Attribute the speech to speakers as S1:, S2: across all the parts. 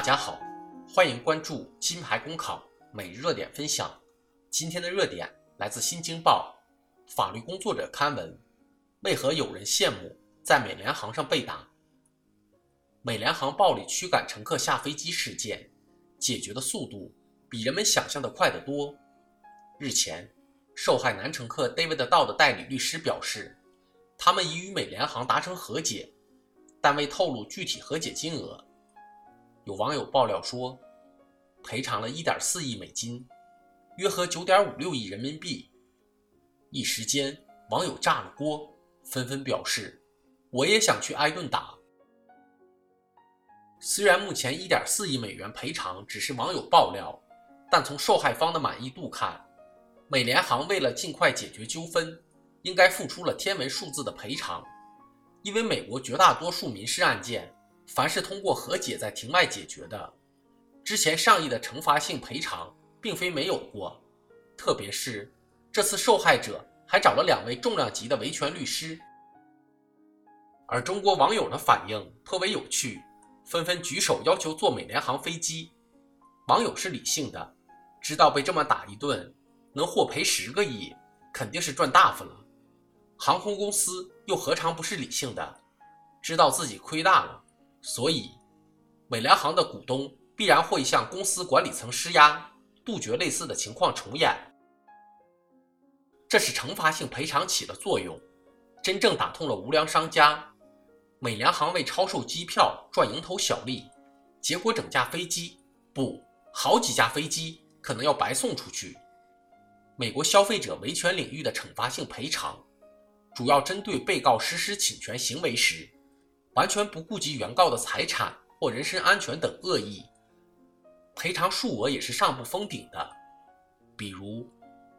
S1: 大家好，欢迎关注金牌公考每日热点分享。今天的热点来自《新京报》，法律工作者刊文：为何有人羡慕在美联航上被打？美联航暴力驱赶乘客下飞机事件，解决的速度比人们想象的快得多。日前，受害男乘客 David 道的代理律师表示，他们已与美联航达成和解，但未透露具体和解金额。有网友爆料说，赔偿了1.4亿美金，约合9.56亿人民币。一时间，网友炸了锅，纷纷表示：“我也想去挨顿打。”虽然目前1.4亿美元赔偿只是网友爆料，但从受害方的满意度看，美联航为了尽快解决纠纷，应该付出了天文数字的赔偿，因为美国绝大多数民事案件。凡是通过和解在庭外解决的，之前上亿的惩罚性赔偿并非没有过，特别是这次受害者还找了两位重量级的维权律师。而中国网友的反应颇为有趣，纷纷举手要求坐美联航飞机。网友是理性的，知道被这么打一顿能获赔十个亿，肯定是赚大发了。航空公司又何尝不是理性的，知道自己亏大了。所以，美联航的股东必然会向公司管理层施压，杜绝类似的情况重演。这是惩罚性赔偿起了作用，真正打通了无良商家。美联航为超售机票赚蝇头小利，结果整架飞机不好几架飞机可能要白送出去。美国消费者维权领域的惩罚性赔偿，主要针对被告实施侵权行为时。完全不顾及原告的财产或人身安全等恶意，赔偿数额也是上不封顶的。比如，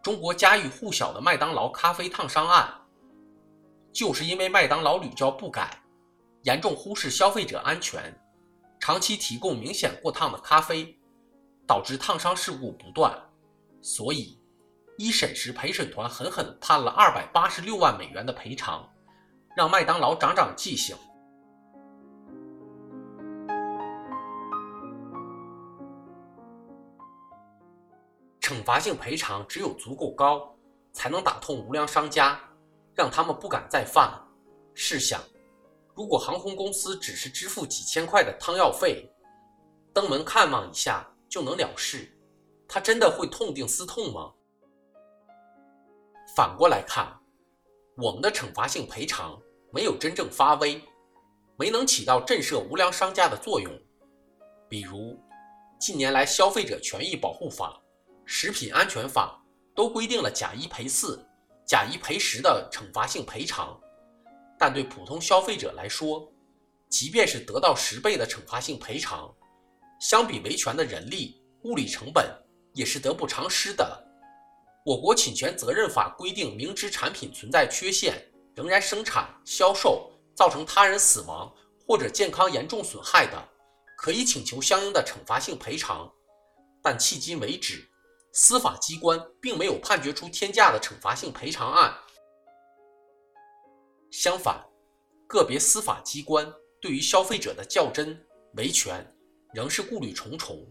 S1: 中国家喻户晓的麦当劳咖啡烫伤案，就是因为麦当劳屡教不改，严重忽视消费者安全，长期提供明显过烫的咖啡，导致烫伤事故不断，所以一审时陪审团狠狠判了二百八十六万美元的赔偿，让麦当劳长长记性。惩罚性赔偿只有足够高，才能打痛无良商家，让他们不敢再犯。试想，如果航空公司只是支付几千块的汤药费，登门看望一下就能了事，他真的会痛定思痛吗？反过来看，我们的惩罚性赔偿没有真正发威，没能起到震慑无良商家的作用。比如，近年来消费者权益保护法。食品安全法都规定了假一赔四、假一赔十的惩罚性赔偿，但对普通消费者来说，即便是得到十倍的惩罚性赔偿，相比维权的人力物力成本也是得不偿失的。我国侵权责任法规定，明知产品存在缺陷，仍然生产销售，造成他人死亡或者健康严重损害的，可以请求相应的惩罚性赔偿，但迄今为止。司法机关并没有判决出天价的惩罚性赔偿案。相反，个别司法机关对于消费者的较真维权仍是顾虑重重。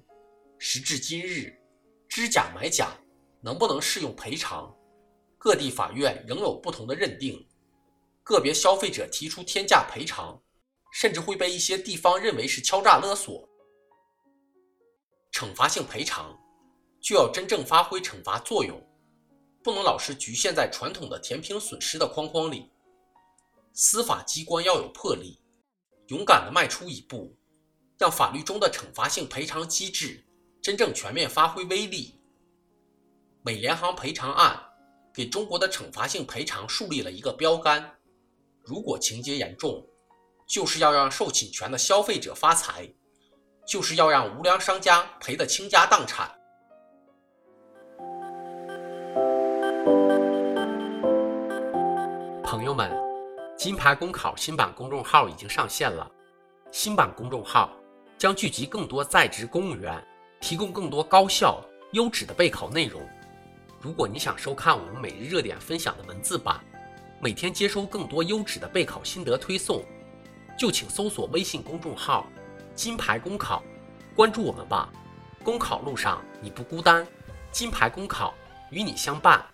S1: 时至今日，知假买假能不能适用赔偿，各地法院仍有不同的认定。个别消费者提出天价赔偿，甚至会被一些地方认为是敲诈勒索。惩罚性赔偿。就要真正发挥惩罚作用，不能老是局限在传统的填平损失的框框里。司法机关要有魄力，勇敢地迈出一步，让法律中的惩罚性赔偿机制真正全面发挥威力。美联航赔偿案给中国的惩罚性赔偿树立了一个标杆：如果情节严重，就是要让受侵权的消费者发财，就是要让无良商家赔得倾家荡产。金牌公考新版公众号已经上线了。新版公众号将聚集更多在职公务员，提供更多高效优质的备考内容。如果你想收看我们每日热点分享的文字版，每天接收更多优质的备考心得推送，就请搜索微信公众号“金牌公考”。关注我们吧，公考路上你不孤单，金牌公考与你相伴。